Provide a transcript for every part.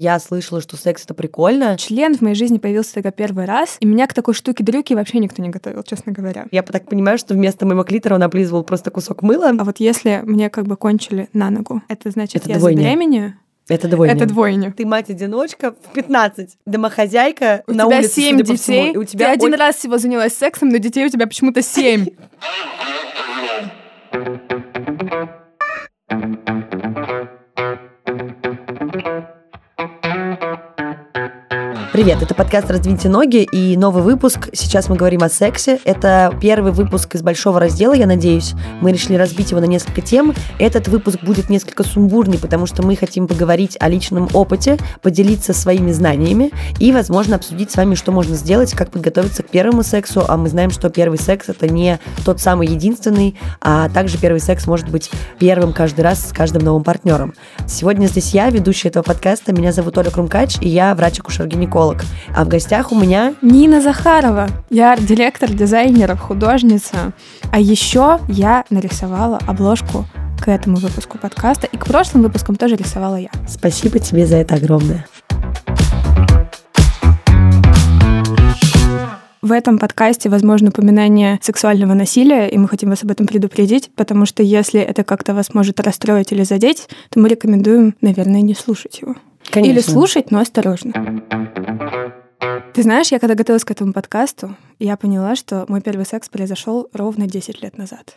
Я слышала, что секс это прикольно. Член в моей жизни появился только первый раз, и меня к такой штуке дрюки вообще никто не готовил, честно говоря. Я так понимаю, что вместо моего клитора он облизывал просто кусок мыла. А вот если мне как бы кончили на ногу, это значит, Это я двойня. забеременею? Это двойня. Это двойня. Ты мать-одиночка в 15, домохозяйка У на тебя улице, семь судя по всему, детей, и у тебя ты один ой- раз всего занялась сексом, но детей у тебя почему-то семь. Привет, это подкаст «Раздвиньте ноги» и новый выпуск. Сейчас мы говорим о сексе. Это первый выпуск из большого раздела, я надеюсь. Мы решили разбить его на несколько тем. Этот выпуск будет несколько сумбурный, потому что мы хотим поговорить о личном опыте, поделиться своими знаниями и, возможно, обсудить с вами, что можно сделать, как подготовиться к первому сексу. А мы знаем, что первый секс — это не тот самый единственный, а также первый секс может быть первым каждый раз с каждым новым партнером. Сегодня здесь я, ведущая этого подкаста. Меня зовут Оля Крумкач, и я врач-акушер-гинеколог. А в гостях у меня Нина Захарова. Я арт-директор, дизайнер, художница. А еще я нарисовала обложку к этому выпуску подкаста. И к прошлым выпускам тоже рисовала я. Спасибо тебе за это огромное. В этом подкасте возможно упоминание сексуального насилия, и мы хотим вас об этом предупредить, потому что если это как-то вас может расстроить или задеть, то мы рекомендуем, наверное, не слушать его. Конечно. Или слушать, но осторожно. Ты знаешь, я когда готовилась к этому подкасту, я поняла, что мой первый секс произошел ровно 10 лет назад.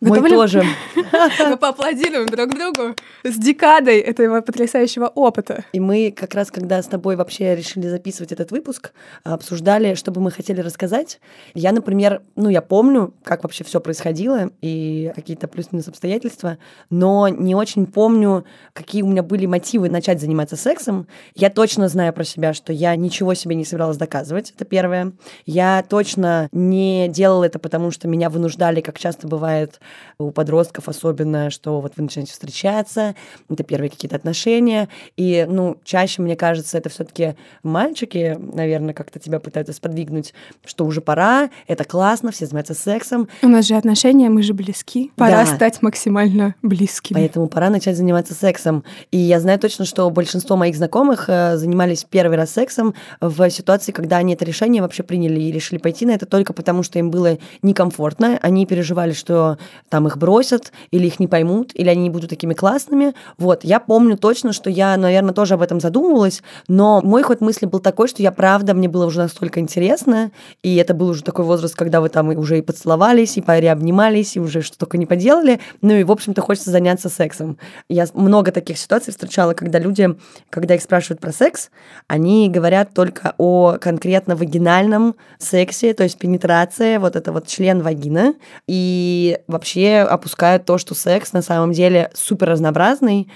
Готовы ли- тоже. Мы поаплодируем друг другу с декадой этого потрясающего опыта. И мы как раз, когда с тобой вообще решили записывать этот выпуск, обсуждали, что бы мы хотели рассказать. Я, например, ну, я помню, как вообще все происходило и какие-то плюс-минус обстоятельства, но не очень помню, какие у меня были мотивы начать заниматься сексом. Я точно знаю про себя, что я ничего себе не собиралась доказывать, это первое. Я точно не делала это, потому что меня вынуждали, как часто бывает у подростков особенно, что вот вы начинаете встречаться, это первые какие-то отношения, и, ну, чаще, мне кажется, это все таки мальчики, наверное, как-то тебя пытаются сподвигнуть, что уже пора, это классно, все занимаются сексом, У нас же отношения, мы же близки. Пора Да. стать максимально близкими. Поэтому пора начать заниматься сексом. И я знаю точно, что большинство моих знакомых э, занимались первый раз сексом в ситуации, когда они это решение вообще приняли и решили пойти на это только потому, что им было некомфортно. Они переживали, что там их бросят, или их не поймут, или они не будут такими классными. Вот, я помню точно, что я, наверное, тоже об этом задумывалась, но мой ход мысли был такой, что я, правда, мне было уже настолько интересно, и это был уже такой возраст, когда вы там уже и поцеловались, и обнимались, и уже что только не поделали, ну и, в общем-то, хочется заняться сексом. Я много таких ситуаций встречала, когда люди, когда их спрашивают про секс, они говорят только о конкретно вагинальном сексе, то есть пенетрация, вот это вот член вагина, и вообще опускают то, что секс на самом деле супер разнообразный,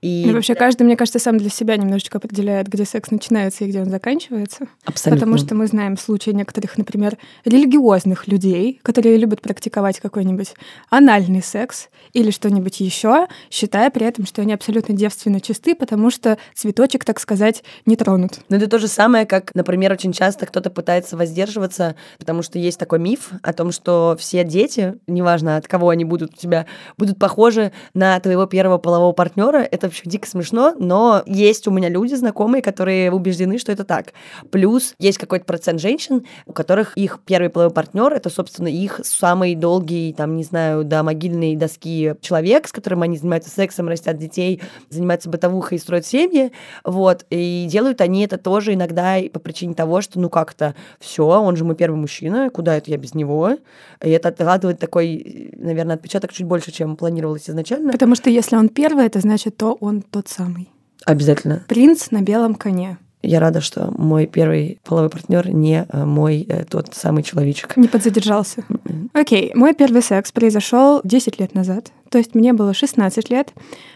и И вообще каждый, мне кажется, сам для себя немножечко определяет, где секс начинается и где он заканчивается. абсолютно. Потому что мы знаем случаи некоторых, например, религиозных людей, которые любят практиковать какой-нибудь анальный секс или что-нибудь еще, считая при этом, что они абсолютно девственно чисты, потому что цветочек, так сказать, не тронут. Но это то же самое, как, например, очень часто кто-то пытается воздерживаться, потому что есть такой миф о том, что все дети, неважно от кого они будут у тебя, будут похожи на твоего первого полового партнера. Это вообще дико смешно, но есть у меня люди знакомые, которые убеждены, что это так. Плюс есть какой-то процент женщин, у которых их первый половой партнер это, собственно, их самый долгий, там, не знаю, до могильной доски человек, с которым они занимаются сексом, растят детей, занимаются бытовухой и строят семьи. Вот. И делают они это тоже иногда по причине того, что, ну, как-то все, он же мой первый мужчина, куда это я без него? И это откладывает такой, наверное, отпечаток чуть больше, чем планировалось изначально. Потому что если он первый, это значит, то он тот самый. Обязательно. Принц на белом коне. Я рада, что мой первый половой партнер не э, мой э, тот самый человечек. Не подзадержался. Окей, мой первый секс произошел 10 лет назад. То есть мне было 16 лет.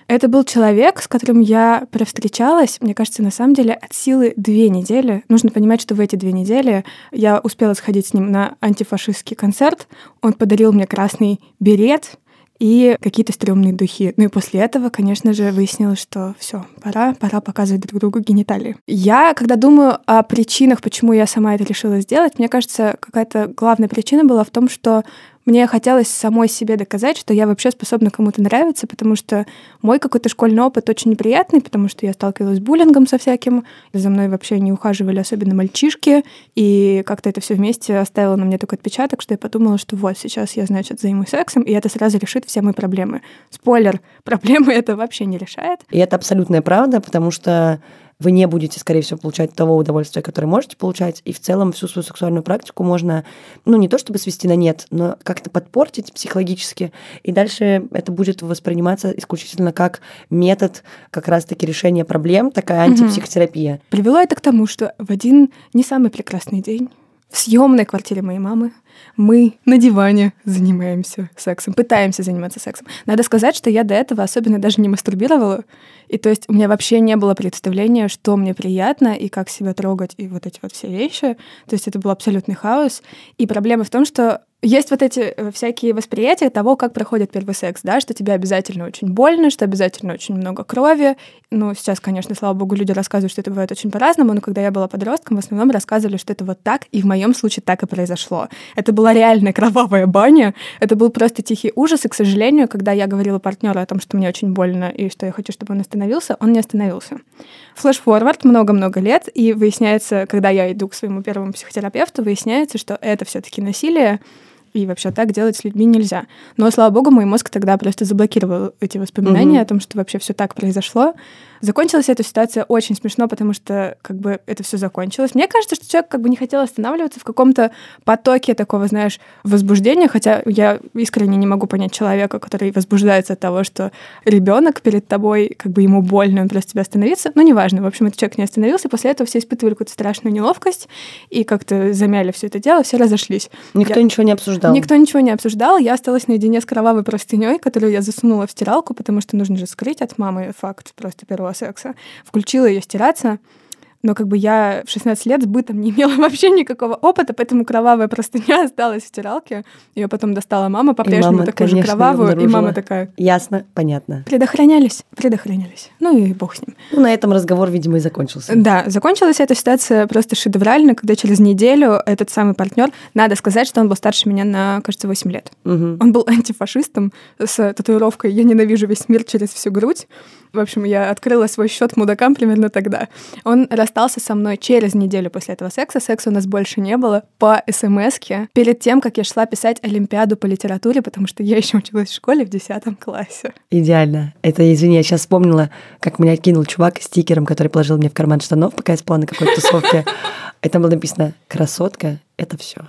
Это был человек, с которым я провстречалась, мне кажется, на самом деле от силы две недели. Нужно понимать, что в эти две недели я успела сходить с ним на антифашистский концерт. Он подарил мне красный берет и какие-то стрёмные духи. Ну и после этого, конечно же, выяснилось, что все, пора, пора показывать друг другу гениталии. Я, когда думаю о причинах, почему я сама это решила сделать, мне кажется, какая-то главная причина была в том, что мне хотелось самой себе доказать, что я вообще способна кому-то нравиться, потому что мой какой-то школьный опыт очень неприятный, потому что я сталкивалась с буллингом со всяким, за мной вообще не ухаживали особенно мальчишки, и как-то это все вместе оставило на мне такой отпечаток, что я подумала, что вот сейчас я, значит, займусь сексом, и это сразу решит все мои проблемы. Спойлер, проблемы это вообще не решает. И это абсолютная правда, потому что вы не будете, скорее всего, получать того удовольствия, которое можете получать, и в целом всю свою сексуальную практику можно, ну, не то чтобы свести на нет, но как-то подпортить психологически, и дальше это будет восприниматься исключительно как метод как раз-таки решения проблем, такая антипсихотерапия. Угу. Привело это к тому, что в один не самый прекрасный день в съемной квартире моей мамы мы на диване занимаемся сексом, пытаемся заниматься сексом. Надо сказать, что я до этого особенно даже не мастурбировала. И то есть у меня вообще не было представления, что мне приятно и как себя трогать, и вот эти вот все вещи. То есть это был абсолютный хаос. И проблема в том, что есть вот эти э, всякие восприятия того, как проходит первый секс, да, что тебе обязательно очень больно, что обязательно очень много крови. Ну, сейчас, конечно, слава богу, люди рассказывают, что это бывает очень по-разному, но когда я была подростком, в основном рассказывали, что это вот так, и в моем случае так и произошло. Это была реальная кровавая баня, это был просто тихий ужас, и, к сожалению, когда я говорила партнеру о том, что мне очень больно и что я хочу, чтобы он остановился, он не остановился. Флэш-форвард много-много лет, и выясняется, когда я иду к своему первому психотерапевту, выясняется, что это все-таки насилие, и вообще так делать с людьми нельзя. Но, слава богу, мой мозг тогда просто заблокировал эти воспоминания mm-hmm. о том, что вообще все так произошло. Закончилась эта ситуация очень смешно, потому что как бы это все закончилось. Мне кажется, что человек как бы не хотел останавливаться в каком-то потоке такого, знаешь, возбуждения, хотя я искренне не могу понять человека, который возбуждается от того, что ребенок перед тобой, как бы ему больно, он просто тебя остановится. Но неважно. В общем, этот человек не остановился. После этого все испытывали какую-то страшную неловкость и как-то замяли все это дело, все разошлись. Никто я... ничего не обсуждал. Никто ничего не обсуждал. Я осталась наедине с кровавой простыней, которую я засунула в стиралку, потому что нужно же скрыть от мамы факт просто первого секса. Включила ее стираться но как бы я в 16 лет с бытом не имела вообще никакого опыта, поэтому кровавая простыня осталась в стиралке. Ее потом достала мама, по-прежнему такую же кровавую, и мама такая... Ясно, понятно. Предохранялись, предохранялись. Ну и бог с ним. Ну, на этом разговор, видимо, и закончился. Да, закончилась эта ситуация просто шедеврально, когда через неделю этот самый партнер, надо сказать, что он был старше меня на, кажется, 8 лет. Угу. Он был антифашистом с татуировкой «Я ненавижу весь мир через всю грудь». В общем, я открыла свой счет мудакам примерно тогда. Он расстался со мной через неделю после этого секса. Секса у нас больше не было по смс перед тем, как я шла писать Олимпиаду по литературе, потому что я еще училась в школе в 10 классе. Идеально. Это, извини, я сейчас вспомнила, как меня кинул чувак стикером, который положил мне в карман штанов, пока я спала на какой-то тусовке. И там было написано «Красотка — это все».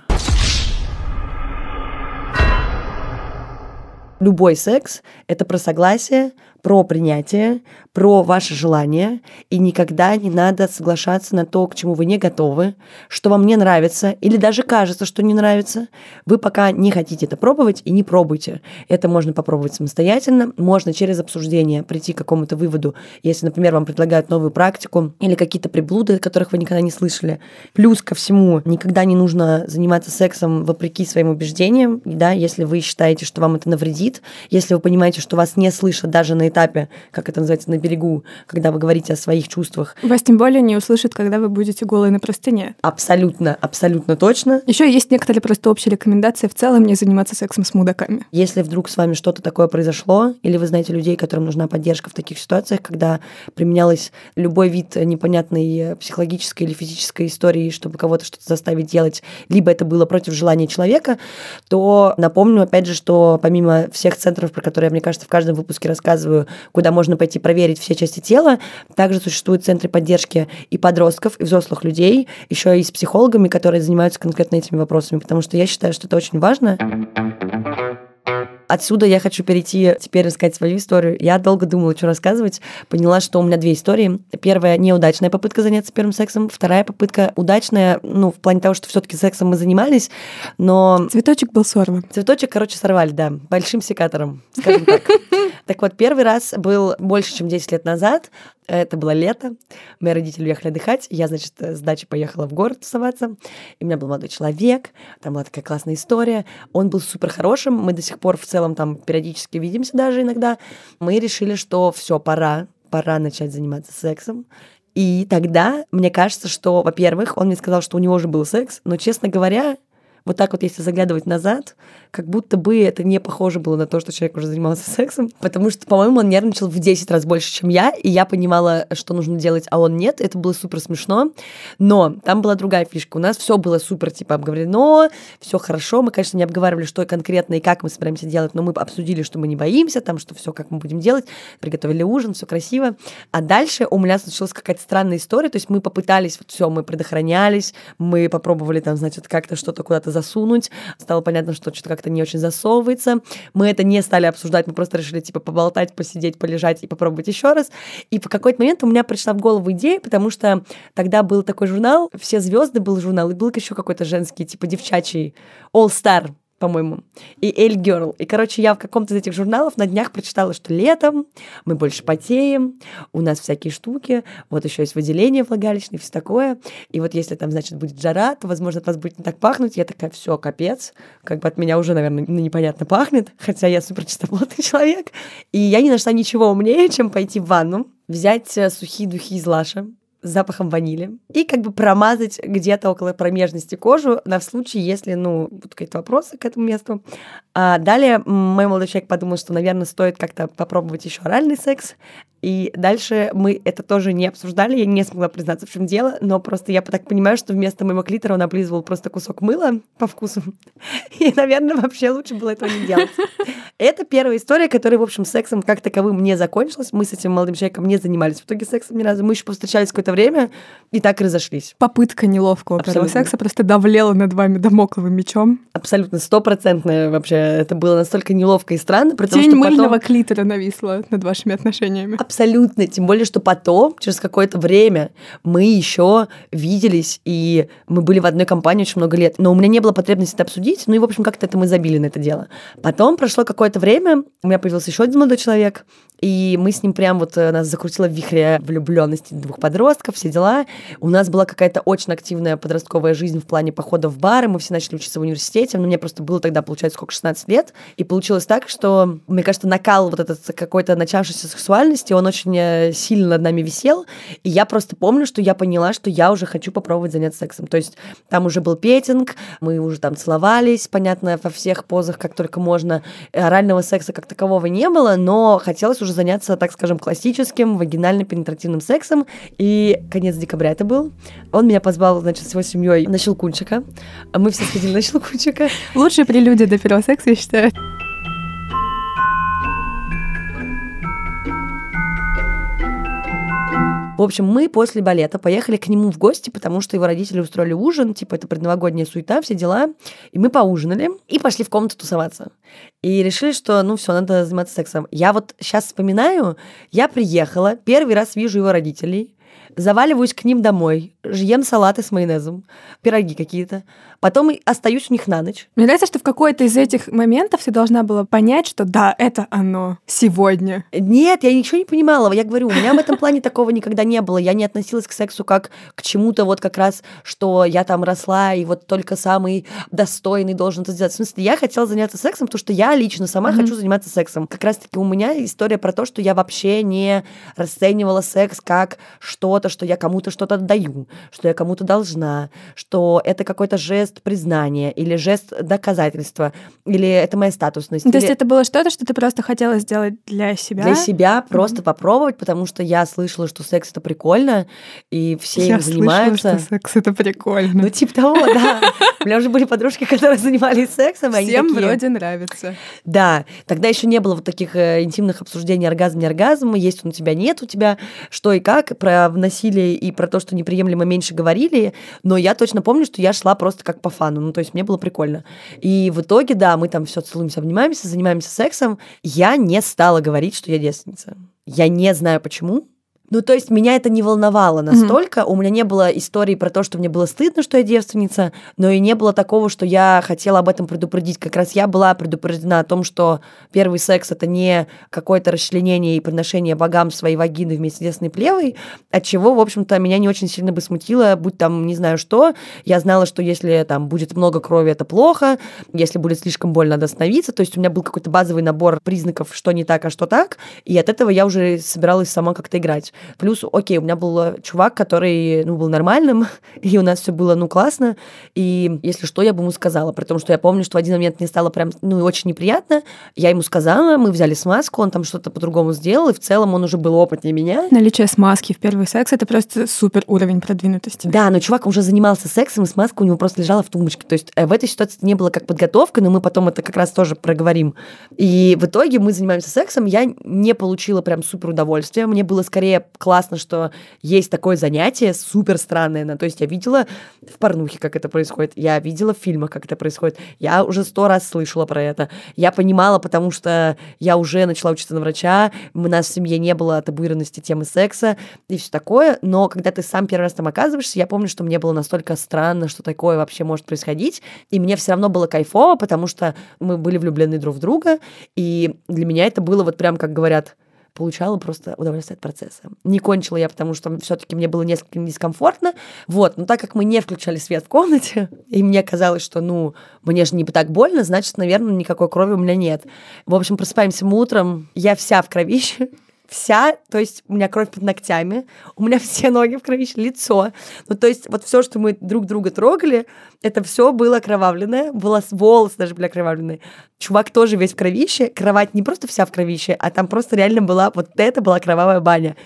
Любой секс — это про согласие, про принятие, про ваше желание, и никогда не надо соглашаться на то, к чему вы не готовы, что вам не нравится, или даже кажется, что не нравится. Вы пока не хотите это пробовать и не пробуйте. Это можно попробовать самостоятельно, можно через обсуждение прийти к какому-то выводу, если, например, вам предлагают новую практику или какие-то приблуды, которых вы никогда не слышали. Плюс ко всему, никогда не нужно заниматься сексом вопреки своим убеждениям, да, если вы считаете, что вам это навредит, если вы понимаете, что вас не слышат даже на этапе, как это называется, на берегу, когда вы говорите о своих чувствах. Вас тем более не услышат, когда вы будете голые на простыне. Абсолютно, абсолютно точно. Еще есть некоторые просто общие рекомендации в целом не заниматься сексом с мудаками. Если вдруг с вами что-то такое произошло, или вы знаете людей, которым нужна поддержка в таких ситуациях, когда применялось любой вид непонятной психологической или физической истории, чтобы кого-то что-то заставить делать, либо это было против желания человека, то напомню, опять же, что помимо всех центров, про которые я, мне кажется, в каждом выпуске рассказываю, куда можно пойти проверить все части тела. Также существуют центры поддержки и подростков, и взрослых людей, еще и с психологами, которые занимаются конкретно этими вопросами, потому что я считаю, что это очень важно. Отсюда я хочу перейти теперь рассказать свою историю. Я долго думала, что рассказывать. Поняла, что у меня две истории. Первая неудачная попытка заняться первым сексом, вторая попытка удачная, ну, в плане того, что все-таки сексом мы занимались, но... Цветочек был сорван. Цветочек, короче, сорвали, да, большим секатором, скажем так. Так вот, первый раз был больше, чем 10 лет назад. Это было лето. Мои родители уехали отдыхать. Я, значит, с дачи поехала в город тусоваться. И у меня был молодой человек. Там была такая классная история. Он был супер хорошим. Мы до сих пор в целом там периодически видимся даже иногда. Мы решили, что все, пора, пора начать заниматься сексом. И тогда мне кажется, что, во-первых, он мне сказал, что у него уже был секс, но, честно говоря, вот так вот, если заглядывать назад, как будто бы это не похоже было на то, что человек уже занимался сексом, потому что, по-моему, он нервничал в 10 раз больше, чем я, и я понимала, что нужно делать, а он нет. Это было супер смешно. Но там была другая фишка. У нас все было супер, типа, обговорено, все хорошо. Мы, конечно, не обговаривали, что конкретно и как мы собираемся делать, но мы обсудили, что мы не боимся, там, что все как мы будем делать, приготовили ужин, все красиво. А дальше у меня случилась какая-то странная история, то есть мы попытались, вот все, мы предохранялись, мы попробовали там, значит, как-то что-то куда-то засунуть, стало понятно, что что-то как-то не очень засовывается. Мы это не стали обсуждать, мы просто решили, типа, поболтать, посидеть, полежать и попробовать еще раз. И по какой-то момент у меня пришла в голову идея, потому что тогда был такой журнал, «Все звезды» был журнал, и был еще какой-то женский, типа, девчачий, All Star, по-моему, и Эль Girl. И, короче, я в каком-то из этих журналов на днях прочитала, что летом мы больше потеем, у нас всякие штуки, вот еще есть выделение влагалищное, все такое. И вот если там, значит, будет жара, то, возможно, от вас будет не так пахнуть. Я такая, все, капец, как бы от меня уже, наверное, непонятно пахнет, хотя я супер чистоплотный человек. И я не нашла ничего умнее, чем пойти в ванну, взять э, сухие духи из Лаша, с запахом ванили и как бы промазать где-то около промежности кожу на случай, если, ну, будут какие-то вопросы к этому месту. А далее мой молодой человек подумал, что, наверное, стоит как-то попробовать еще оральный секс. И дальше мы это тоже не обсуждали, я не смогла признаться, в чем дело, но просто я так понимаю, что вместо моего клитора он облизывал просто кусок мыла по вкусу. И, наверное, вообще лучше было этого не делать. Это первая история, которая, в общем, сексом как таковым не закончилась. Мы с этим молодым человеком не занимались в итоге сексом ни разу. Мы еще повстречались какое-то время и так разошлись. Попытка неловкого первого секса просто давлела над вами домокловым мечом. Абсолютно стопроцентная вообще. Это было настолько неловко и странно. Тень что мыльного потом... клитора нависла над вашими отношениями. Абсолютно. Тем более, что потом, через какое-то время, мы еще виделись, и мы были в одной компании очень много лет. Но у меня не было потребности это обсудить. Ну и, в общем, как-то это мы забили на это дело. Потом прошло какое-то время, у меня появился еще один молодой человек, и мы с ним прям вот э, нас закрутило в вихре влюбленности двух подростков, все дела. У нас была какая-то очень активная подростковая жизнь в плане похода в бары. Мы все начали учиться в университете. Но мне просто было тогда, получается, сколько, 16 лет. И получилось так, что, мне кажется, накал вот этот какой-то начавшейся сексуальности, он очень э, сильно над нами висел. И я просто помню, что я поняла, что я уже хочу попробовать заняться сексом. То есть там уже был петинг, мы уже там целовались, понятно, во всех позах, как только можно. Орального секса как такового не было, но хотелось уже заняться, так скажем, классическим вагинально-пенетративным сексом. И конец декабря это был. Он меня позвал, значит, с его семьей на Щелкунчика. Мы все сходили на Щелкунчика. Лучшая прелюдия до первого секса, я считаю. В общем, мы после балета поехали к нему в гости, потому что его родители устроили ужин, типа это предновогодняя суета, все дела. И мы поужинали и пошли в комнату тусоваться. И решили, что, ну все, надо заниматься сексом. Я вот сейчас вспоминаю, я приехала, первый раз вижу его родителей, заваливаюсь к ним домой, ем салаты с майонезом, пироги какие-то, потом остаюсь у них на ночь. Мне нравится, что в какой-то из этих моментов ты должна была понять, что да, это оно сегодня. Нет, я ничего не понимала. Я говорю, у меня в этом плане такого никогда не было. Я не относилась к сексу как к чему-то вот как раз, что я там росла, и вот только самый достойный должен это сделать. В смысле, я хотела заняться сексом, потому что я лично сама mm-hmm. хочу заниматься сексом. Как раз-таки у меня история про то, что я вообще не расценивала секс как что-то, что я кому-то что-то даю, что я кому-то должна, что это какой-то жест признания или жест доказательства, или это моя статусность. То или... есть это было что-то, что ты просто хотела сделать для себя? Для себя, просто mm-hmm. попробовать, потому что я слышала, что секс это прикольно, и все я им занимаются. Слышала, что секс это прикольно. Ну, типа того, да. У меня уже были подружки, которые занимались сексом. Всем вроде нравится. Да. Тогда еще не было вот таких э, интимных обсуждений оргазм, не оргазм, есть он у тебя, нет у тебя, что и как, про насилие и про то, что неприемлемо меньше говорили, но я точно помню, что я шла просто как по фану, ну, то есть мне было прикольно. И в итоге, да, мы там все целуемся, обнимаемся, занимаемся сексом. Я не стала говорить, что я девственница. Я не знаю почему, ну, то есть меня это не волновало настолько. Mm-hmm. У меня не было истории про то, что мне было стыдно, что я девственница, но и не было такого, что я хотела об этом предупредить. Как раз я была предупреждена о том, что первый секс это не какое-то расчленение и приношение богам своей вагины вместе с девственной плевой, от чего, в общем-то, меня не очень сильно бы смутило, будь там не знаю что. Я знала, что если там будет много крови, это плохо, если будет слишком больно, надо остановиться. То есть у меня был какой-то базовый набор признаков, что не так, а что так, и от этого я уже собиралась сама как-то играть. Плюс, окей, у меня был чувак, который, ну, был нормальным, и у нас все было, ну, классно, и если что, я бы ему сказала, при том, что я помню, что в один момент мне стало прям, ну, очень неприятно, я ему сказала, мы взяли смазку, он там что-то по-другому сделал, и в целом он уже был опытнее меня. Наличие смазки в первый секс — это просто супер уровень продвинутости. Да, но чувак уже занимался сексом, и смазка у него просто лежала в тумбочке. То есть э, в этой ситуации не было как подготовка, но мы потом это как раз тоже проговорим. И в итоге мы занимаемся сексом, я не получила прям супер удовольствия. Мне было скорее классно, что есть такое занятие, супер странное. Ну, то есть я видела в порнухе, как это происходит, я видела в фильмах, как это происходит. Я уже сто раз слышала про это. Я понимала, потому что я уже начала учиться на врача, у нас в семье не было табуированности темы секса и все такое, но когда ты сам первый раз там оказываешься, я помню, что мне было настолько странно, что такое вообще может происходить, и мне все равно было кайфово, потому что мы были влюблены друг в друга, и для меня это было вот прям, как говорят, получала просто удовольствие от процесса. Не кончила я, потому что все-таки мне было несколько дискомфортно. Вот, но так как мы не включали свет в комнате, и мне казалось, что, ну, мне же не так больно, значит, наверное, никакой крови у меня нет. В общем, просыпаемся мы утром, я вся в кровище, вся, то есть у меня кровь под ногтями, у меня все ноги в кровище, лицо. Ну, то есть вот все, что мы друг друга трогали, это все было окровавленное, волос, волосы даже были окровавленные. Чувак тоже весь в кровище, кровать не просто вся в кровище, а там просто реально была, вот это была кровавая баня.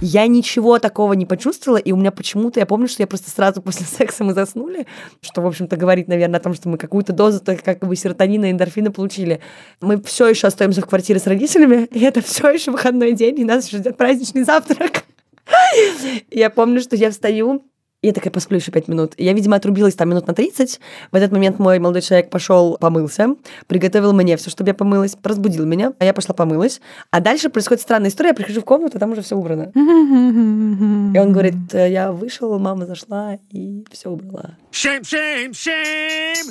Я ничего такого не почувствовала, и у меня почему-то, я помню, что я просто сразу после секса мы заснули, что, в общем-то, говорит, наверное, о том, что мы какую-то дозу как бы серотонина и эндорфина получили. Мы все еще остаемся в квартире с родителями, и это все еще выходной день, и нас ждет праздничный завтрак. Я помню, что я встаю, я такая посплю еще пять минут. Я, видимо, отрубилась там минут на 30. В этот момент мой молодой человек пошел помылся, приготовил мне все, чтобы я помылась, разбудил меня, а я пошла помылась. А дальше происходит странная история. Я прихожу в комнату, там уже все убрано. И он говорит, «Э, я вышел, мама зашла и все убрала. Shame, shame, shame.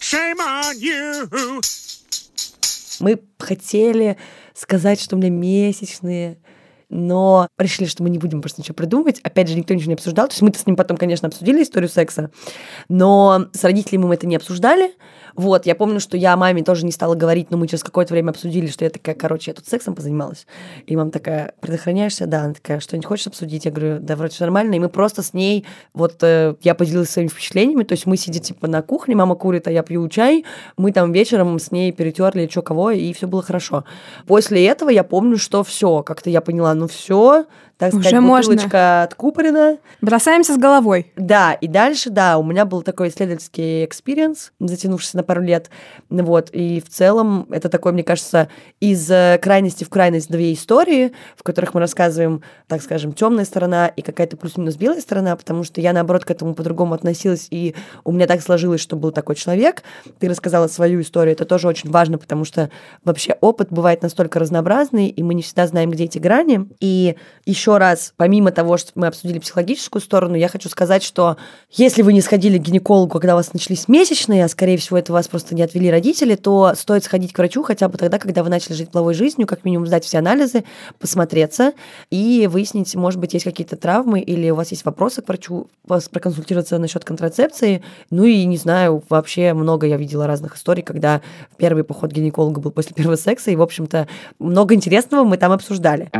Shame on you. Мы хотели сказать, что у меня месячные, но решили, что мы не будем просто ничего придумывать. Опять же, никто ничего не обсуждал. То есть мы-то с ним потом, конечно, обсудили историю секса, но с родителями мы это не обсуждали. Вот, я помню, что я маме тоже не стала говорить, но мы через какое-то время обсудили, что я такая, короче, я тут сексом позанималась. И мама такая, предохраняешься? Да. Она такая, что-нибудь хочешь обсудить? Я говорю, да, вроде все нормально. И мы просто с ней, вот, э, я поделилась своими впечатлениями, то есть мы сидим, типа, на кухне, мама курит, а я пью чай, мы там вечером с ней перетерли, что кого, и все было хорошо. После этого я помню, что все, как-то я поняла, ну все, так сказать, Уже бутылочка можно. откупорена. Бросаемся с головой. Да, и дальше, да, у меня был такой исследовательский experience, затянувшийся на пару лет, вот, и в целом это такой, мне кажется, из э, крайности в крайность две истории, в которых мы рассказываем, так скажем, темная сторона и какая-то плюс-минус белая сторона, потому что я, наоборот, к этому по-другому относилась, и у меня так сложилось, что был такой человек. Ты рассказала свою историю, это тоже очень важно, потому что вообще опыт бывает настолько разнообразный, и мы не всегда знаем, где эти грани. И еще раз, помимо того, что мы обсудили психологическую сторону, я хочу сказать, что если вы не сходили к гинекологу, когда у вас начались месячные, а скорее всего это вас просто не отвели родители, то стоит сходить к врачу хотя бы тогда, когда вы начали жить половой жизнью, как минимум сдать все анализы, посмотреться и выяснить, может быть, есть какие-то травмы или у вас есть вопросы к врачу, вас проконсультироваться насчет контрацепции. Ну и не знаю, вообще много я видела разных историй, когда первый поход к гинекологу был после первого секса, и, в общем-то, много интересного мы там обсуждали.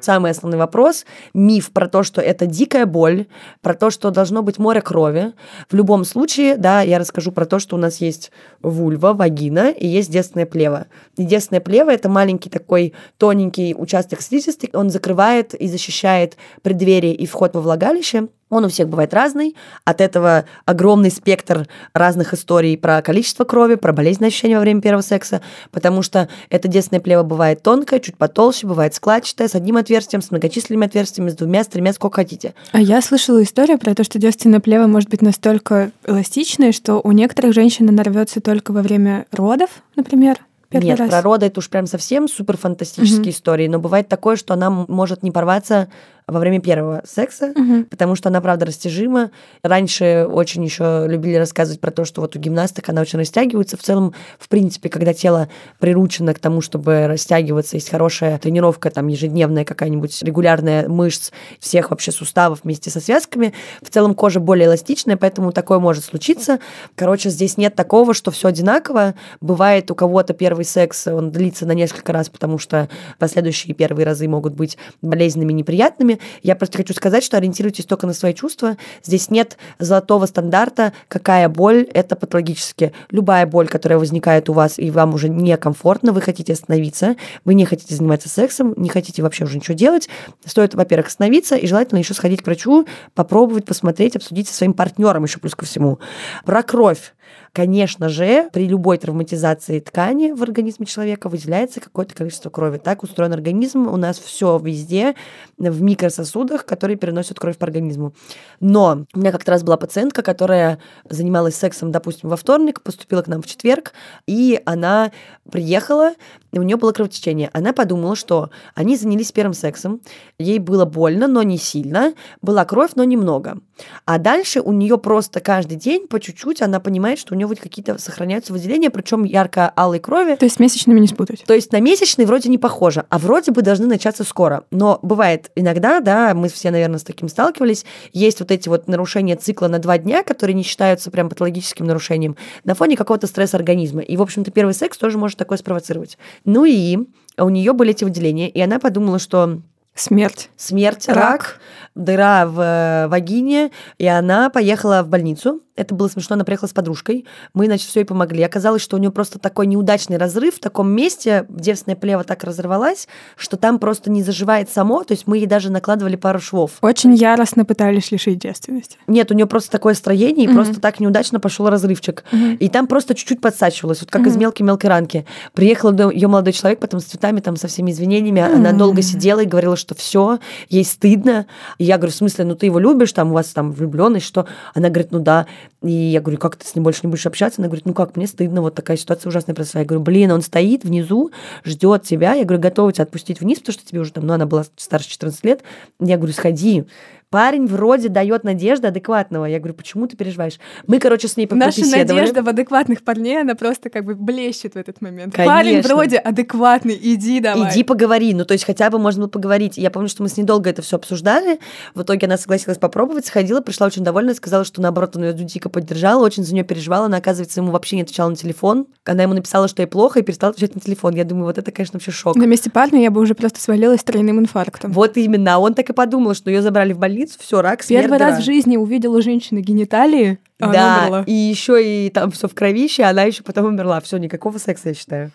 Самый основной вопрос – миф про то, что это дикая боль, про то, что должно быть море крови. В любом случае, да, я расскажу про то, что у нас есть вульва, вагина и есть детственное плево. И детственное плево – это маленький такой тоненький участок слизистой, он закрывает и защищает преддверие и вход во влагалище, он у всех бывает разный. От этого огромный спектр разных историй про количество крови, про болезненные ощущения во время первого секса, потому что это детственное плево бывает тонкое, чуть потолще, бывает складчатое, с одним отверстием, с многочисленными отверстиями, с двумя, с тремя, сколько хотите. А я слышала историю про то, что детственное плево может быть настолько эластичное, что у некоторых женщин она рвется только во время родов, например. Первый Нет, раз. про роды это уж прям совсем супер фантастические угу. истории, но бывает такое, что она может не порваться во время первого секса, Мгм. потому что она, правда, растяжима. Раньше очень еще любили рассказывать про то, что вот у гимнасток она очень растягивается. В целом, в принципе, когда тело приручено к тому, чтобы растягиваться, есть хорошая тренировка, там, ежедневная какая-нибудь регулярная мышц всех вообще суставов вместе со связками, в целом кожа более эластичная, поэтому такое может случиться. Короче, здесь нет такого, что все одинаково. Бывает у кого-то первый секс, он длится на несколько раз, потому что последующие первые разы могут быть болезненными, неприятными. Я просто хочу сказать, что ориентируйтесь только на свои чувства. Здесь нет золотого стандарта, какая боль – это патологически. Любая боль, которая возникает у вас, и вам уже некомфортно, вы хотите остановиться, вы не хотите заниматься сексом, не хотите вообще уже ничего делать, стоит, во-первых, остановиться и желательно еще сходить к врачу, попробовать, посмотреть, обсудить со своим партнером еще плюс ко всему. Про кровь. Конечно же, при любой травматизации ткани в организме человека выделяется какое-то количество крови. Так устроен организм. У нас все везде в микрососудах, которые переносят кровь по организму. Но у меня как-то раз была пациентка, которая занималась сексом, допустим, во вторник, поступила к нам в четверг, и она приехала, у нее было кровотечение. Она подумала, что они занялись первым сексом, ей было больно, но не сильно, была кровь, но немного. А дальше у нее просто каждый день по чуть-чуть она понимает, что у нее вот какие-то сохраняются выделения, причем ярко-алой крови. То есть с месячными не спутать. То есть на месячный вроде не похоже, а вроде бы должны начаться скоро. Но бывает иногда, да, мы все, наверное, с таким сталкивались, есть вот эти вот нарушения цикла на два дня, которые не считаются прям патологическим нарушением, на фоне какого-то стресса организма. И, в общем-то, первый секс тоже может такое спровоцировать. Ну и у нее были эти выделения, и она подумала, что Смерть. смерть, Рак. рак, дыра в э, вагине, и она поехала в больницу. Это было смешно, она приехала с подружкой. Мы, значит, все ей помогли. Оказалось, что у нее просто такой неудачный разрыв в таком месте, девственная плева так разорвалась, что там просто не заживает само, то есть мы ей даже накладывали пару швов. Очень яростно пытались лишить девственности. Нет, у нее просто такое строение, и Мгм. просто так неудачно пошел разрывчик. И там просто чуть-чуть подсачивалось, вот как из Мгм. мелкой-мелкой ранки. Приехал ее молодой человек, потом с цветами, там, со всеми извинениями. Она долго сидела и говорила, что все, ей стыдно. И я говорю, в смысле, ну ты его любишь, там у вас там влюбленность, что? Она говорит, ну да. И я говорю, как ты с ним больше не будешь общаться? Она говорит, ну как, мне стыдно, вот такая ситуация ужасная произошла. Я говорю, блин, он стоит внизу, ждет тебя. Я говорю, готова тебя отпустить вниз, потому что тебе уже там, ну она была старше 14 лет. Я говорю, сходи. Парень вроде дает надежды адекватного. Я говорю, почему ты переживаешь? Мы, короче, с ней Наша надежда в адекватных парней, она просто как бы блещет в этот момент. Конечно. Парень вроде адекватный, иди давай. Иди поговори. Ну, то есть хотя бы можно было поговорить. Я помню, что мы с ней долго это все обсуждали. В итоге она согласилась попробовать, сходила, пришла очень довольная, сказала, что наоборот, он ее дико поддержала, очень за нее переживала. Она, оказывается, ему вообще не отвечала на телефон. Она ему написала, что ей плохо, и перестала отвечать на телефон. Я думаю, вот это, конечно, вообще шок. На месте парня я бы уже просто свалилась тройным инфарктом. Вот именно. А он так и подумал, что ее забрали в больницу, все, рак, смерть, Первый раз в жизни увидела женщины гениталии, а она Да, умерла. и еще и там все в кровище, она еще потом умерла. Все, никакого секса, я считаю.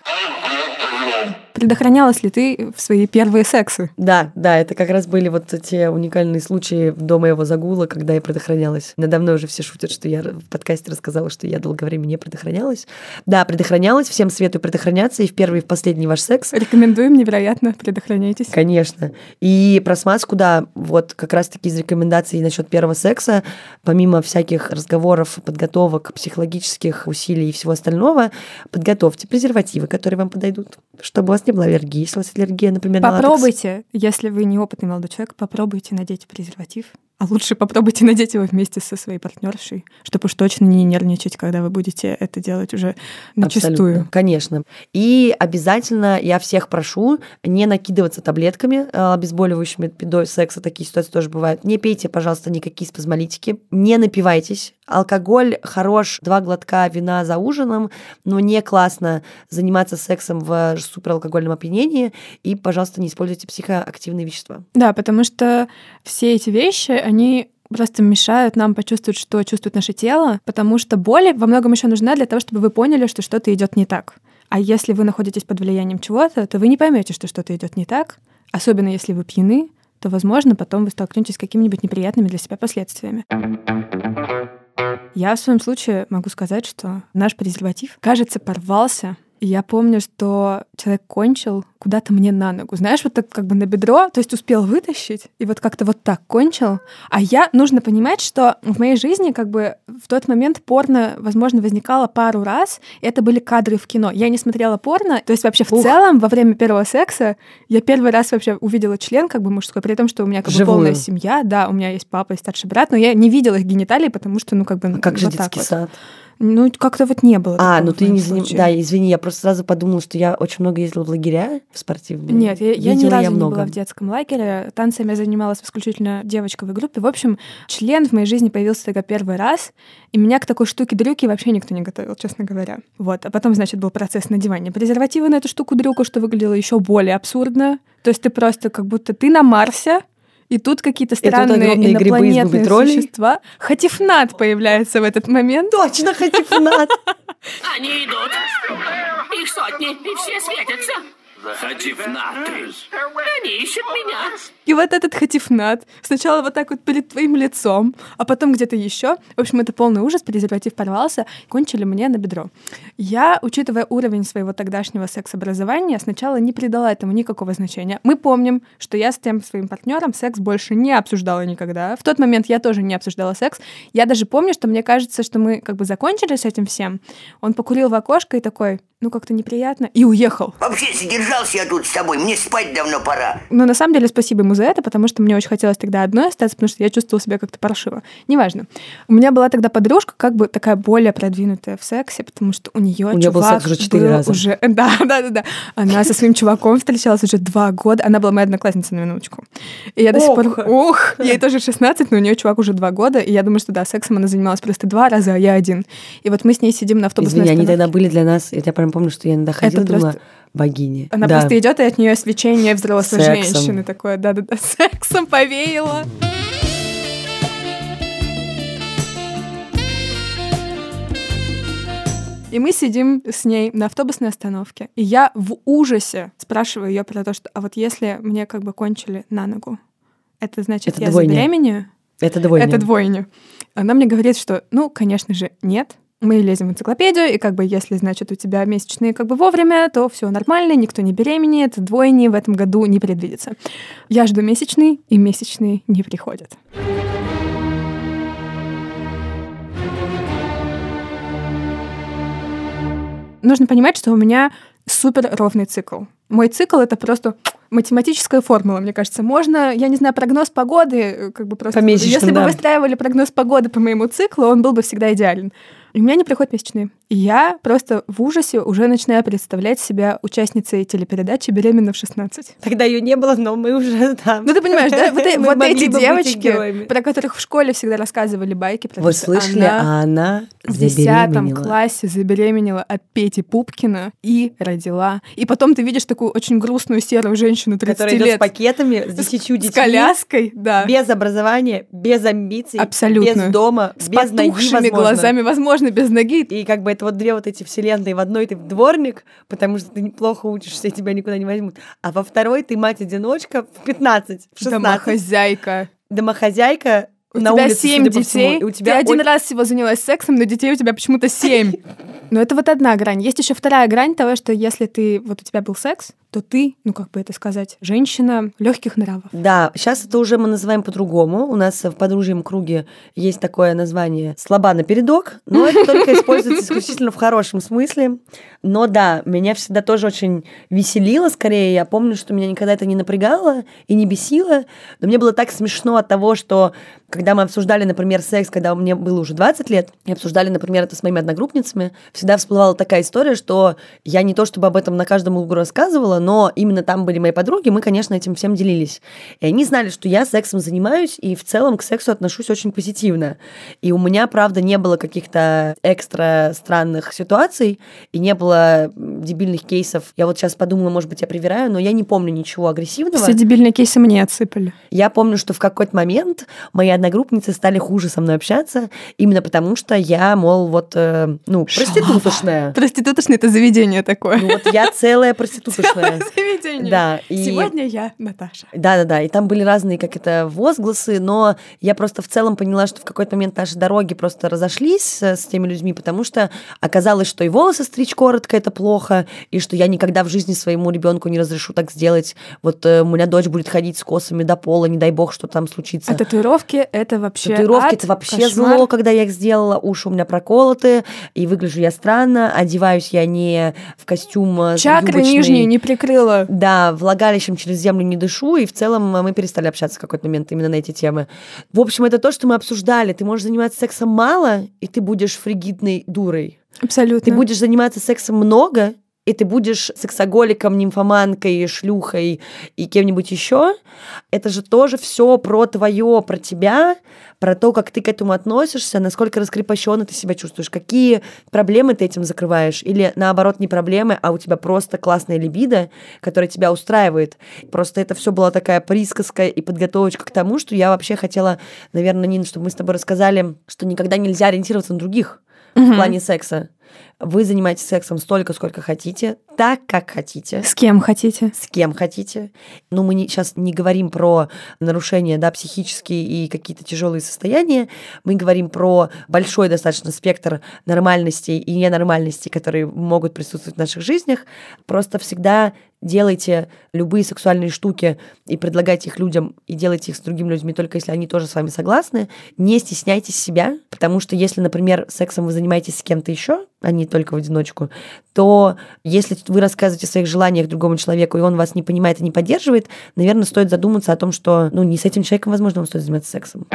Предохранялась ли ты в свои первые сексы? Да, да, это как раз были вот те уникальные случаи до моего загула, когда я предохранялась. Надо мной уже все шутят, что я в подкасте рассказала, что я долгое время не предохранялась. Да, предохранялась, всем советую предохраняться, и в первый, и в последний ваш секс. Рекомендуем, невероятно, предохраняйтесь. Конечно. И про смазку, да, вот как раз-таки из рекомендаций насчет первого секса, помимо всяких разговоров, подготовок, психологических усилий и всего остального, подготовьте презервативы, которые вам подойдут, чтобы у вас не было аллергии, если у вас аллергия, например, на латекс. Попробуйте, если вы неопытный молодой человек, попробуйте надеть презерватив. А лучше попробуйте надеть его вместе со своей партнершей, чтобы уж точно не нервничать, когда вы будете это делать уже начистую. Абсолютно, конечно. И обязательно я всех прошу не накидываться таблетками э, обезболивающими до секса. Такие ситуации тоже бывают. Не пейте, пожалуйста, никакие спазмолитики. Не напивайтесь. Алкоголь хорош, два глотка вина за ужином, но не классно заниматься сексом в супералкогольном опьянении. И, пожалуйста, не используйте психоактивные вещества. Да, потому что все эти вещи, они просто мешают нам почувствовать, что чувствует наше тело, потому что боль во многом еще нужна для того, чтобы вы поняли, что что-то идет не так. А если вы находитесь под влиянием чего-то, то вы не поймете, что что-то идет не так, особенно если вы пьяны, то, возможно, потом вы столкнетесь с какими-нибудь неприятными для себя последствиями. Я в своем случае могу сказать, что наш презерватив, кажется, порвался я помню, что человек кончил куда-то мне на ногу. Знаешь, вот так как бы на бедро, то есть успел вытащить, и вот как-то вот так кончил. А я, нужно понимать, что в моей жизни как бы в тот момент порно, возможно, возникало пару раз, и это были кадры в кино. Я не смотрела порно, то есть вообще в Ух. целом во время первого секса я первый раз вообще увидела член как бы мужской, при том, что у меня как бы полная семья, да, у меня есть папа и старший брат, но я не видела их гениталии, потому что, ну, как бы... А как вот же детский вот. сад? Ну, как-то вот не было. А, ну ты не заним... Да, извини, я просто сразу подумала, что я очень много ездила в лагеря в спортивные. Нет, я, я ни разу я много. не была в детском лагере. Танцами я занималась исключительно девочковой группе. В общем, член в моей жизни появился только первый раз, и меня к такой штуке-дрюке вообще никто не готовил, честно говоря. Вот. А потом, значит, был процесс надевания презерватива на эту штуку-дрюку, что выглядело еще более абсурдно. То есть ты просто как будто ты на Марсе, и тут какие-то странные инопланетные существа. Хатифнат появляется в этот момент. Точно, Хатифнат! Они идут. Их сотни, и все светятся. Хатифнаты. Они ищут меня. И вот этот хатифнат сначала вот так вот перед твоим лицом, а потом где-то еще. В общем, это полный ужас, презерватив порвался, кончили мне на бедро. Я, учитывая уровень своего тогдашнего секс-образования, сначала не придала этому никакого значения. Мы помним, что я с тем своим партнером секс больше не обсуждала никогда. В тот момент я тоже не обсуждала секс. Я даже помню, что мне кажется, что мы как бы закончили с этим всем. Он покурил в окошко и такой, ну как-то неприятно, и уехал. Вообще задержался я тут с тобой, мне спать давно пора. Но на самом деле спасибо ему за это, потому что мне очень хотелось тогда одной остаться, потому что я чувствовала себя как-то паршиво. Неважно. У меня была тогда подружка, как бы такая более продвинутая в сексе, потому что у нее у нее был секс уже четыре раза. Уже, да, да, да, да. Она со своим чуваком встречалась уже два года. Она была моя одноклассница на минуточку. И я до сих пор... Ух! Ей тоже 16, но у нее чувак уже два года. И я думаю, что да, сексом она занималась просто два раза, а я один. И вот мы с ней сидим на автобусной Извини, они тогда были для нас... Я прям помню, что я иногда ходила, думала, просто богини. Она да. просто идет, и от нее свечение взрослой сексом. женщины такое, да-да-да, сексом повеяло. И мы сидим с ней на автобусной остановке. И я в ужасе спрашиваю ее про то, что а вот если мне как бы кончили на ногу, это значит, это я двойня. забеременею? Это двойня. Это двойня. Она мне говорит, что, ну, конечно же, нет мы лезем в энциклопедию, и как бы если, значит, у тебя месячные как бы вовремя, то все нормально, никто не беременеет, двойни в этом году не предвидится. Я жду месячный, и месячные не приходят. Нужно понимать, что у меня супер ровный цикл. Мой цикл это просто математическая формула, мне кажется. Можно, я не знаю, прогноз погоды, как бы просто... Если да. бы выстраивали прогноз погоды по моему циклу, он был бы всегда идеален. И у меня не приходят месячные. И я просто в ужасе уже начинаю представлять себя участницей телепередачи «Беременна в 16». Тогда ее не было, но мы уже там. Ну, ты понимаешь, да? Вот, вот эти девочки, про которых в школе всегда рассказывали байки. Про Вы слышали, она а она в десятом классе забеременела от Пети Пупкина и родила. И потом ты видишь такую очень грустную серую женщину 30 Которая лет. с пакетами, с десятью детьми. С коляской, да. Без образования, без амбиций. Абсолютно. Без дома, с без ноги, возможно. глазами, возможно, можно без ноги. И как бы это вот две вот эти вселенные. В одной ты дворник, потому что ты неплохо учишься, и тебя никуда не возьмут. А во второй ты мать-одиночка в 15, в 16. Домохозяйка. Домохозяйка, у на тебя улице, семь детей, у тебя ты один раз всего занялась сексом, но детей у тебя почему-то семь. Но это вот одна грань. Есть еще вторая грань того, что если ты вот у тебя был секс, то ты, ну как бы это сказать, женщина легких нравов. Да, сейчас это уже мы называем по-другому. У нас в подружьем круге есть такое название «слаба на передок», но это только используется исключительно в хорошем смысле. Но да, меня всегда тоже очень веселило, скорее. Я помню, что меня никогда это не напрягало и не бесило. Но мне было так смешно от того, что когда мы обсуждали, например, секс, когда мне было уже 20 лет, и обсуждали, например, это с моими одногруппницами, всегда всплывала такая история, что я не то чтобы об этом на каждом углу рассказывала, но именно там были мои подруги, мы, конечно, этим всем делились. И они знали, что я сексом занимаюсь, и в целом к сексу отношусь очень позитивно. И у меня, правда, не было каких-то экстра странных ситуаций, и не было дебильных кейсов. Я вот сейчас подумала, может быть, я привираю, но я не помню ничего агрессивного. Все дебильные кейсы мне отсыпали. Я помню, что в какой-то момент мои одногруппницы стали хуже со мной общаться, именно потому что я, мол, вот, э, ну, проститутошная. Проститутошное — это заведение такое. Ну вот я целая проститутошная. Да. заведение. Да, и- Сегодня я Наташа. Да-да-да, и там были разные, как это, возгласы, но я просто в целом поняла, что в какой-то момент наши дороги просто разошлись э, с теми людьми, потому что оказалось, что и волосы стричь коротко это плохо, и что я никогда в жизни своему ребенку не разрешу так сделать. Вот э, у меня дочь будет ходить с косами до пола, не дай бог, что там случится. А татуировки — это вообще Татуировки это вообще кошмар. зло, когда я их сделала, уши у меня проколоты, и выгляжу я странно, одеваюсь я не в костюм э, Чакры юбочный. нижние не прикрыла. Да, влагалищем через землю не дышу, и в целом э, мы перестали общаться в какой-то момент именно на эти темы. В общем, это то, что мы обсуждали. Ты можешь заниматься сексом мало, и ты будешь фригидной дурой. Абсолютно. Ты будешь заниматься сексом много, и ты будешь сексоголиком, нимфоманкой, шлюхой и кем-нибудь еще. Это же тоже все про твое, про тебя, про то, как ты к этому относишься, насколько раскрепощенно ты себя чувствуешь, какие проблемы ты этим закрываешь, или наоборот не проблемы, а у тебя просто классная либидо, которая тебя устраивает. Просто это все была такая присказка и подготовочка к тому, что я вообще хотела, наверное, Нина, чтобы мы с тобой рассказали, что никогда нельзя ориентироваться на других в плане секса. Вы занимаетесь сексом столько, сколько хотите, так, как хотите, С кем хотите. с кем хотите. Но мы сейчас не говорим про нарушения да, психические и какие-то тяжелые состояния. Мы говорим про большой достаточно спектр нормальностей и ненормальностей, которые могут присутствовать в наших жизнях. Просто всегда делайте любые сексуальные штуки и предлагайте их людям, и делайте их с другими людьми, только если они тоже с вами согласны. Не стесняйтесь себя, потому что если, например, сексом вы занимаетесь с кем-то еще, а не только в одиночку, то если вы рассказываете о своих желаниях другому человеку, и он вас не понимает и не поддерживает, наверное, стоит задуматься о том, что ну, не с этим человеком, возможно, вам стоит заниматься сексом.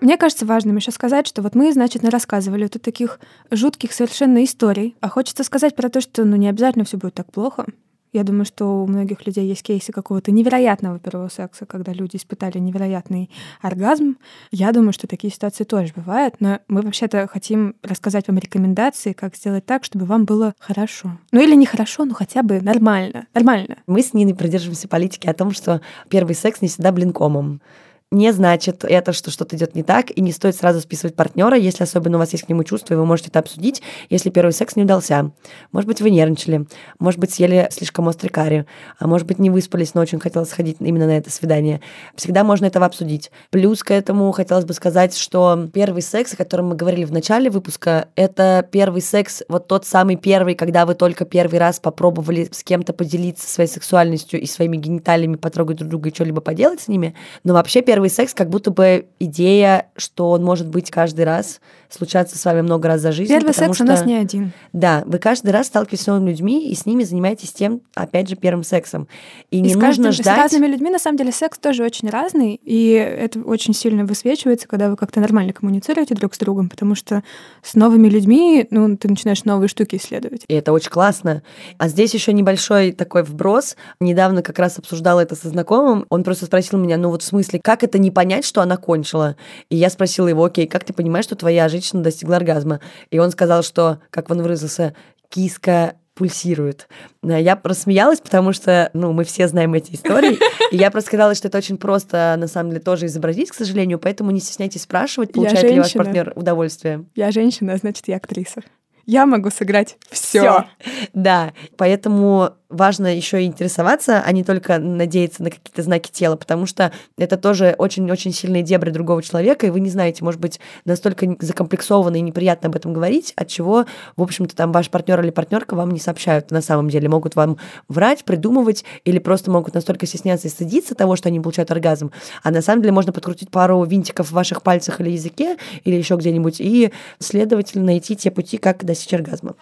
Мне кажется важным еще сказать, что вот мы, значит, рассказывали тут таких жутких совершенно историй. А хочется сказать про то, что ну не обязательно все будет так плохо. Я думаю, что у многих людей есть кейсы какого-то невероятного первого секса, когда люди испытали невероятный оргазм. Я думаю, что такие ситуации тоже бывают, но мы вообще-то хотим рассказать вам рекомендации, как сделать так, чтобы вам было хорошо. Ну или не хорошо, но хотя бы нормально. Нормально. Мы с Ниной придерживаемся политики о том, что первый секс не всегда блинкомом. Не значит это, что что-то идет не так, и не стоит сразу списывать партнера, если особенно у вас есть к нему чувства, и вы можете это обсудить, если первый секс не удался. Может быть, вы нервничали, может быть, съели слишком острый карри, а может быть, не выспались, но очень хотелось сходить именно на это свидание. Всегда можно этого обсудить. Плюс к этому хотелось бы сказать, что первый секс, о котором мы говорили в начале выпуска, это первый секс, вот тот самый первый, когда вы только первый раз попробовали с кем-то поделиться своей сексуальностью и своими гениталиями, потрогать друг друга и что-либо поделать с ними. Но вообще первый секс как будто бы идея, что он может быть каждый раз, случаться с вами много раз за жизнь. Первый секс у нас что- не один. Да, вы каждый раз сталкиваетесь с новыми людьми и с ними занимаетесь тем, опять же, первым сексом. И, И не с, нужно каждым- с ждать... разными людьми, на самом деле, секс тоже очень разный, и это очень сильно высвечивается, когда вы как-то нормально коммуницируете друг с другом, потому что с новыми людьми, ну, ты начинаешь новые штуки исследовать. И это очень классно. А здесь еще небольшой такой вброс. Недавно как раз обсуждала это со знакомым. Он просто спросил меня, ну вот в смысле, как это не понять, что она кончила? И я спросила его, окей, как ты понимаешь, что твоя женщина достигла оргазма? И он сказал, что, как он выразился, киска пульсирует. Э, Я рассмеялась, потому что, ну, мы все знаем эти истории. И я просто сказала, что это очень просто, на самом деле, тоже изобразить, к сожалению, поэтому не стесняйтесь спрашивать, получает ли ваш партнер удовольствие. Я женщина, значит, я актриса. Я могу сыграть все. Всё. Да, поэтому важно еще и интересоваться, а не только надеяться на какие-то знаки тела, потому что это тоже очень-очень сильные дебри другого человека, и вы не знаете, может быть, настолько закомплексованно и неприятно об этом говорить, от чего, в общем-то, там ваш партнер или партнерка вам не сообщают на самом деле, могут вам врать, придумывать, или просто могут настолько стесняться и стыдиться того, что они получают оргазм, а на самом деле можно подкрутить пару винтиков в ваших пальцах или языке, или еще где-нибудь, и, следовательно, найти те пути, как достичь оргазма.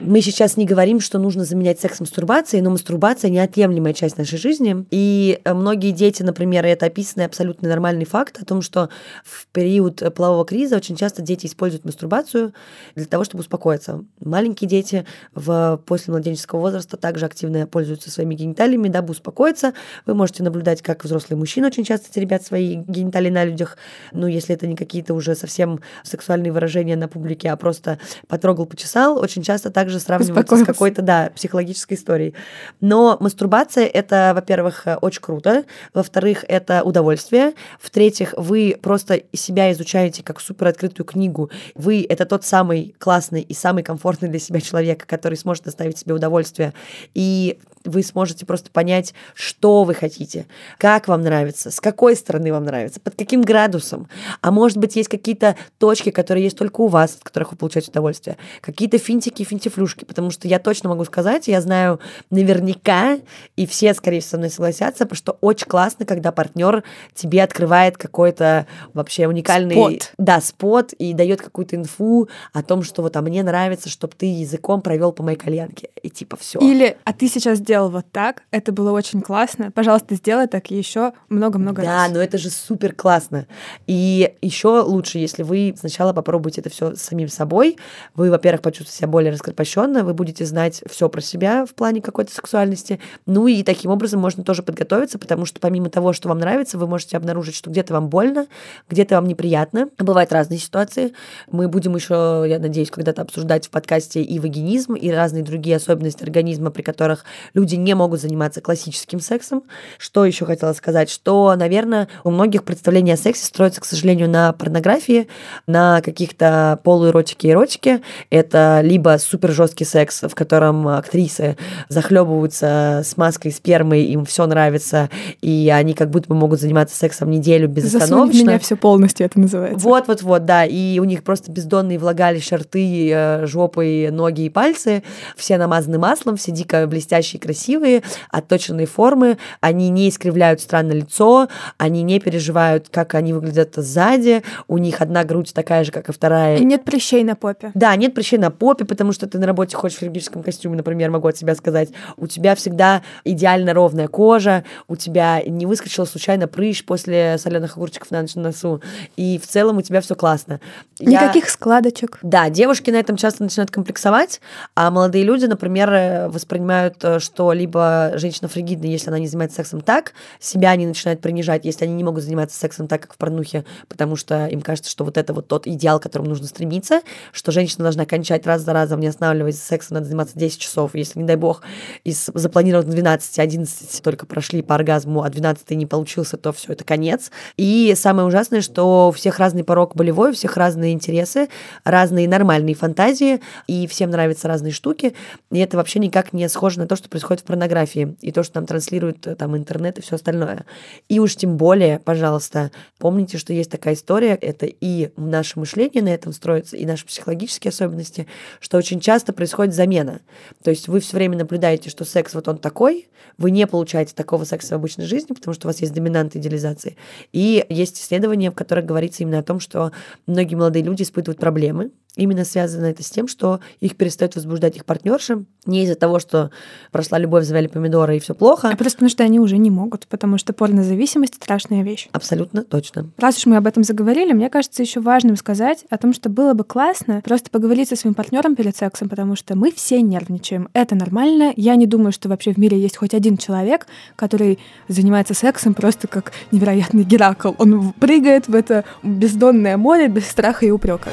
Мы сейчас не говорим, что нужно заменять секс мастурбацией, но мастурбация неотъемлемая часть нашей жизни. И э, многие дети, например, это описанный абсолютно нормальный факт о том, что в период э, полового криза очень часто дети используют мастурбацию для того, чтобы успокоиться. Маленькие дети в после младенческого возраста также активно пользуются своими гениталиями, дабы успокоиться. Вы можете наблюдать, как взрослые мужчины очень часто теребят свои гениталии на людях. Ну, если это не какие-то уже совсем сексуальные выражения на публике, а просто потрогал, почесал, очень часто часто также сравниваются с какой-то, да, психологической историей. Но мастурбация — это, во-первых, очень круто, во-вторых, это удовольствие, в-третьих, вы просто себя изучаете как супер открытую книгу. Вы — это тот самый классный и самый комфортный для себя человек, который сможет доставить себе удовольствие. И вы сможете просто понять, что вы хотите, как вам нравится, с какой стороны вам нравится, под каким градусом. А может быть, есть какие-то точки, которые есть только у вас, от которых вы получаете удовольствие. Какие-то финтики, финтифлюшки. Потому что я точно могу сказать, я знаю наверняка, и все, скорее всего, со мной согласятся, что очень классно, когда партнер тебе открывает какой-то вообще уникальный... Спот. Да, спот, и дает какую-то инфу о том, что вот, а мне нравится, чтобы ты языком провел по моей кальянке. И типа все. Или, а ты сейчас сделал вот так, это было очень классно, пожалуйста, сделай так еще много-много да, раз. Да, но это же супер классно. И еще лучше, если вы сначала попробуете это все самим собой, вы, во-первых, почувствуете себя более раскрепощенно, вы будете знать все про себя в плане какой-то сексуальности, ну и таким образом можно тоже подготовиться, потому что помимо того, что вам нравится, вы можете обнаружить, что где-то вам больно, где-то вам неприятно. Бывают разные ситуации. Мы будем еще, я надеюсь, когда-то обсуждать в подкасте и вагинизм, и разные другие особенности организма, при которых люди не могут заниматься классическим сексом. Что еще хотела сказать? Что, наверное, у многих представления о сексе строятся, к сожалению, на порнографии, на каких-то полуэротике и эротике. Это либо супер жесткий секс, в котором актрисы захлебываются с маской спермы, им все нравится, и они как будто бы могут заниматься сексом неделю безостановочно. Засунь меня все полностью это называется. Вот-вот-вот, да. И у них просто бездонные влагалища, рты, э, жопы, ноги и пальцы. Все намазаны маслом, все дико блестящие, красивые, отточенные формы. Они не искривляют странно лицо, они не переживают, как они выглядят сзади. У них одна грудь такая же, как и вторая. И нет прыщей на попе. Да, нет прыщей на попе, потому что ты на работе ходишь в хирургическом костюме, например, могу от себя сказать. У тебя всегда идеально ровная кожа, у тебя не выскочила случайно прыщ после соленых огурчиков на ночь на носу. И в целом у тебя все классно. Никаких Я... складочек. Да, девушки на этом часто начинают комплексовать, а молодые люди, например, э, воспринимают, э, что либо женщина фригидная, если она не занимается сексом так, себя они начинают принижать, если они не могут заниматься сексом так, как в порнухе, потому что им кажется, что вот это вот тот идеал, к которому нужно стремиться, что женщина должна кончать раз за разом, не останавливаясь сексом, надо заниматься 10 часов, если, не дай бог, из запланированных 12, 11 только прошли по оргазму, а 12 не получился, то все, это конец. И самое ужасное, что у всех разный порог болевой, у всех разные интересы, разные нормальные фантазии, и всем нравятся разные штуки, и это вообще никак не схоже на то, что происходит в порнографии, и то, что нам транслирует э, там интернет и все остальное. И уж тем более, пожалуйста, помните, что есть такая история, это и наше мышление на этом строится, и наши психологические особенности, что очень часто происходит замена. То есть вы все время наблюдаете, что секс вот он такой, вы не получаете такого секса в обычной жизни, потому что у вас есть доминант идеализации. И есть исследования, в которых говорится именно о том, что многие молодые люди испытывают проблемы Именно связано это с тем, что их перестает возбуждать их партнерши. Не из-за того, что прошла любовь, завяли помидоры и все плохо. А просто потому, что они уже не могут, потому что порнозависимость — страшная вещь. Абсолютно точно. Раз уж мы об этом заговорили, мне кажется еще важным сказать о том, что было бы классно просто поговорить со своим партнером перед сексом, потому что мы все нервничаем. Это нормально. Я не думаю, что вообще в мире есть хоть один человек, который занимается сексом просто как невероятный Геракл. Он прыгает в это бездонное море без страха и упрека.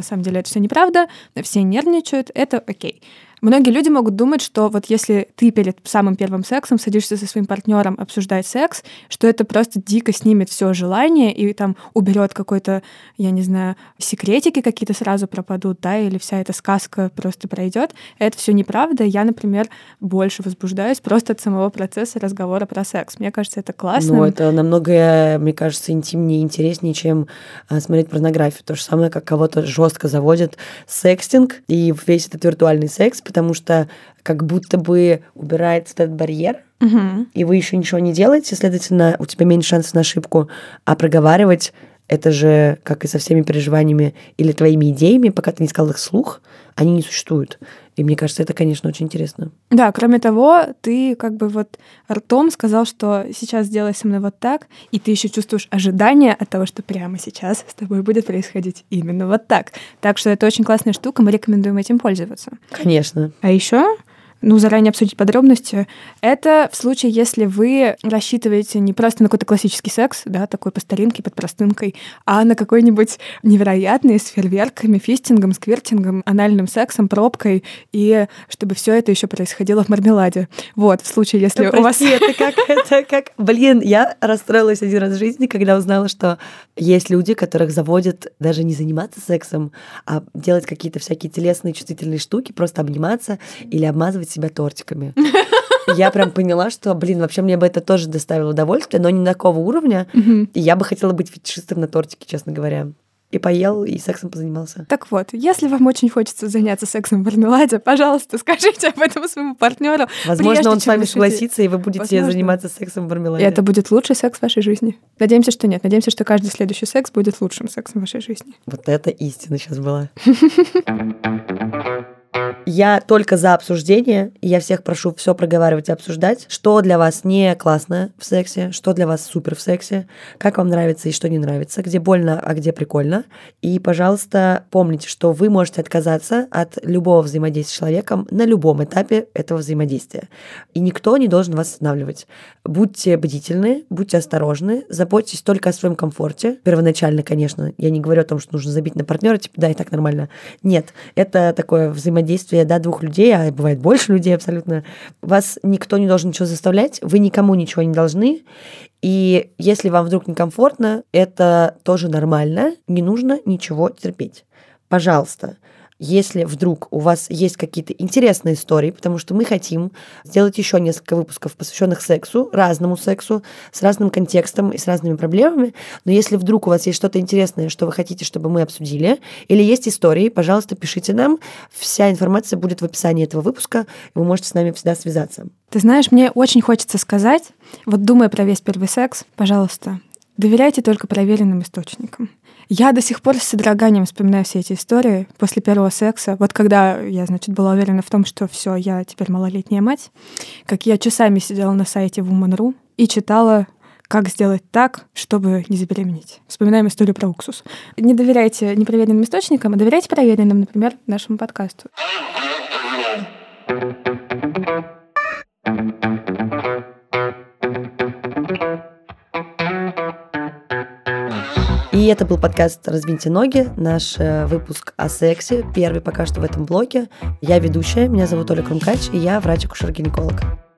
На самом деле это все неправда, все нервничают, это окей. Многие люди могут думать, что вот если ты перед самым первым сексом садишься со своим партнером обсуждать секс, что это просто дико снимет все желание и там уберет какой-то, я не знаю, секретики какие-то сразу пропадут, да, или вся эта сказка просто пройдет. Это все неправда. Я, например, больше возбуждаюсь просто от самого процесса разговора про секс. Мне кажется, это классно. Ну, это намного, мне кажется, интимнее интереснее, чем а, смотреть порнографию. То же самое, как кого-то жестко заводит секстинг и весь этот виртуальный секс, потому что как будто бы убирается этот барьер, угу. и вы еще ничего не делаете, следовательно, у тебя меньше шансов на ошибку, а проговаривать это же, как и со всеми переживаниями или твоими идеями, пока ты не сказал их слух, они не существуют. И мне кажется, это, конечно, очень интересно. Да, кроме того, ты как бы вот ртом сказал, что сейчас сделай со мной вот так, и ты еще чувствуешь ожидание от того, что прямо сейчас с тобой будет происходить именно вот так. Так что это очень классная штука, мы рекомендуем этим пользоваться. Конечно. А еще ну, заранее обсудить подробности. Это в случае, если вы рассчитываете не просто на какой-то классический секс, да, такой по старинке, под простынкой, а на какой-нибудь невероятный с фейерверками, фистингом, сквертингом, анальным сексом, пробкой, и чтобы все это еще происходило в мармеладе. Вот, в случае, если да, у вас... это как, это как... Блин, я расстроилась один раз в жизни, когда узнала, что есть люди, которых заводят даже не заниматься сексом, а делать какие-то всякие телесные чувствительные штуки, просто обниматься или обмазывать себя тортиками. Я прям поняла, что, блин, вообще мне бы это тоже доставило удовольствие, но не такого уровня. И я бы хотела быть фетишистом на тортике, честно говоря и поел, и сексом позанимался. Так вот, если вам очень хочется заняться сексом в мармеладе, пожалуйста, скажите об этом своему партнеру. Возможно, прежде, он с вами решите... согласится, и вы будете Возможно. заниматься сексом в мармеладе. И это будет лучший секс в вашей жизни. Надеемся, что нет. Надеемся, что каждый следующий секс будет лучшим сексом в вашей жизни. Вот это истина сейчас была. Я только за обсуждение, я всех прошу все проговаривать и обсуждать, что для вас не классно в сексе, что для вас супер в сексе, как вам нравится и что не нравится, где больно, а где прикольно. И, пожалуйста, помните, что вы можете отказаться от любого взаимодействия с человеком на любом этапе этого взаимодействия. И никто не должен вас останавливать. Будьте бдительны, будьте осторожны, заботьтесь только о своем комфорте. Первоначально, конечно, я не говорю о том, что нужно забить на партнера, типа, да, и так нормально. Нет, это такое взаимодействие взаимодействие, да, двух людей, а бывает больше людей абсолютно, вас никто не должен ничего заставлять, вы никому ничего не должны, и если вам вдруг некомфортно, это тоже нормально, не нужно ничего терпеть. Пожалуйста, если вдруг у вас есть какие-то интересные истории, потому что мы хотим сделать еще несколько выпусков, посвященных сексу, разному сексу, с разным контекстом и с разными проблемами. Но если вдруг у вас есть что-то интересное, что вы хотите, чтобы мы обсудили, или есть истории, пожалуйста, пишите нам. Вся информация будет в описании этого выпуска, и вы можете с нами всегда связаться. Ты знаешь, мне очень хочется сказать, вот думая про весь первый секс, пожалуйста, доверяйте только проверенным источникам. Я до сих пор с содроганием вспоминаю все эти истории после первого секса. Вот когда я, значит, была уверена в том, что все, я теперь малолетняя мать, как я часами сидела на сайте Woman.ru и читала как сделать так, чтобы не забеременеть. Вспоминаем историю про уксус. Не доверяйте непроверенным источникам, а доверяйте проверенным, например, нашему подкасту. И это был подкаст «Разбиньте ноги», наш э, выпуск о сексе, первый пока что в этом блоке. Я ведущая, меня зовут Оля Крумкач, и я врач-акушер-гинеколог.